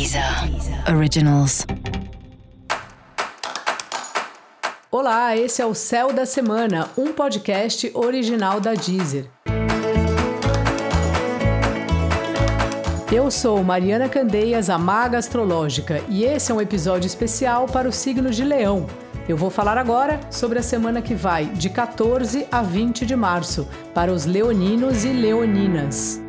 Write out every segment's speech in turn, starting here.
Deezer Originals. Olá, esse é o Céu da Semana, um podcast original da Deezer. Eu sou Mariana Candeias, a Maga Astrológica, e esse é um episódio especial para o signo de Leão. Eu vou falar agora sobre a semana que vai de 14 a 20 de março para os leoninos e leoninas.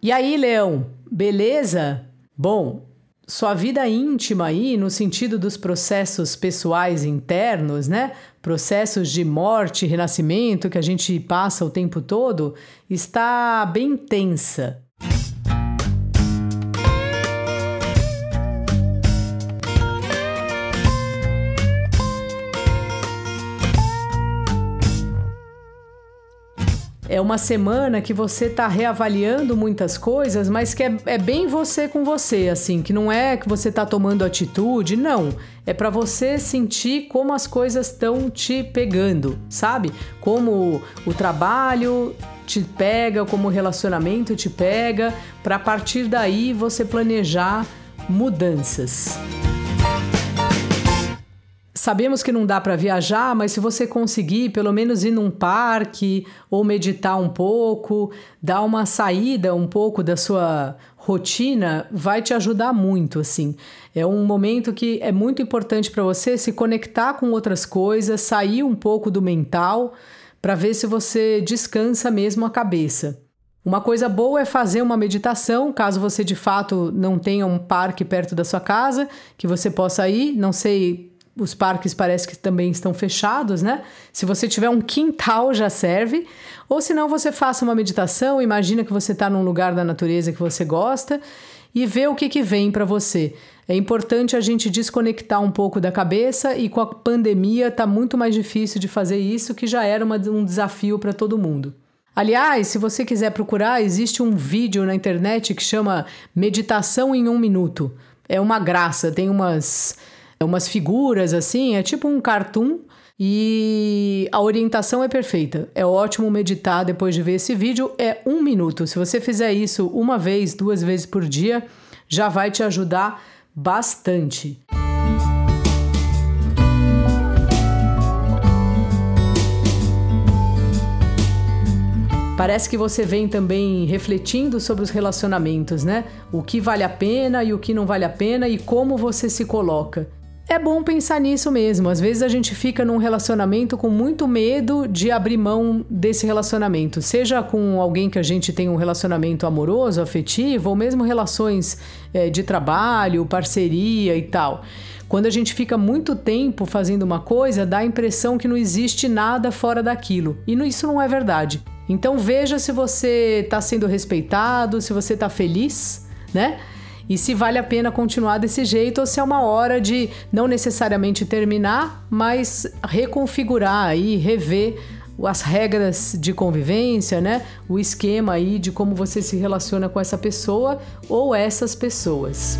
E aí, Leão, beleza? Bom, sua vida íntima aí, no sentido dos processos pessoais internos, né? Processos de morte, renascimento que a gente passa o tempo todo, está bem tensa. É uma semana que você está reavaliando muitas coisas, mas que é, é, bem você com você, assim, que não é que você está tomando atitude, não. É para você sentir como as coisas estão te pegando, sabe? Como o trabalho te pega, como o relacionamento te pega, para partir daí você planejar mudanças. Sabemos que não dá para viajar, mas se você conseguir pelo menos ir num parque ou meditar um pouco, dar uma saída um pouco da sua rotina, vai te ajudar muito, assim. É um momento que é muito importante para você se conectar com outras coisas, sair um pouco do mental para ver se você descansa mesmo a cabeça. Uma coisa boa é fazer uma meditação, caso você de fato não tenha um parque perto da sua casa, que você possa ir, não sei os parques parece que também estão fechados, né? Se você tiver um quintal já serve. Ou se não, você faça uma meditação, imagina que você está num lugar da natureza que você gosta e vê o que, que vem para você. É importante a gente desconectar um pouco da cabeça e com a pandemia está muito mais difícil de fazer isso, que já era uma, um desafio para todo mundo. Aliás, se você quiser procurar, existe um vídeo na internet que chama Meditação em um Minuto. É uma graça, tem umas umas figuras assim, é tipo um cartoon e a orientação é perfeita. É ótimo meditar depois de ver esse vídeo. É um minuto. Se você fizer isso uma vez, duas vezes por dia, já vai te ajudar bastante. Parece que você vem também refletindo sobre os relacionamentos, né? O que vale a pena e o que não vale a pena e como você se coloca. É bom pensar nisso mesmo. Às vezes a gente fica num relacionamento com muito medo de abrir mão desse relacionamento, seja com alguém que a gente tem um relacionamento amoroso, afetivo, ou mesmo relações é, de trabalho, parceria e tal. Quando a gente fica muito tempo fazendo uma coisa, dá a impressão que não existe nada fora daquilo. E isso não é verdade. Então veja se você está sendo respeitado, se você está feliz, né? E se vale a pena continuar desse jeito ou se é uma hora de não necessariamente terminar, mas reconfigurar aí, rever as regras de convivência, né? O esquema aí de como você se relaciona com essa pessoa ou essas pessoas.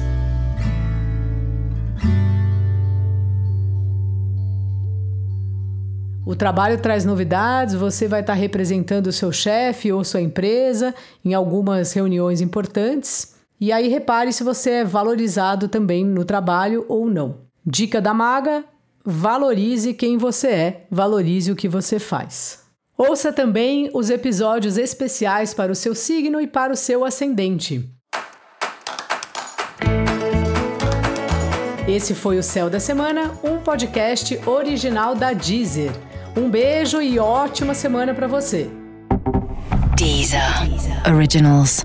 O trabalho traz novidades, você vai estar representando o seu chefe ou sua empresa em algumas reuniões importantes. E aí repare se você é valorizado também no trabalho ou não. Dica da maga: valorize quem você é, valorize o que você faz. Ouça também os episódios especiais para o seu signo e para o seu ascendente. Esse foi o Céu da Semana, um podcast original da Deezer. Um beijo e ótima semana para você. Deezer. Deezer. Originals.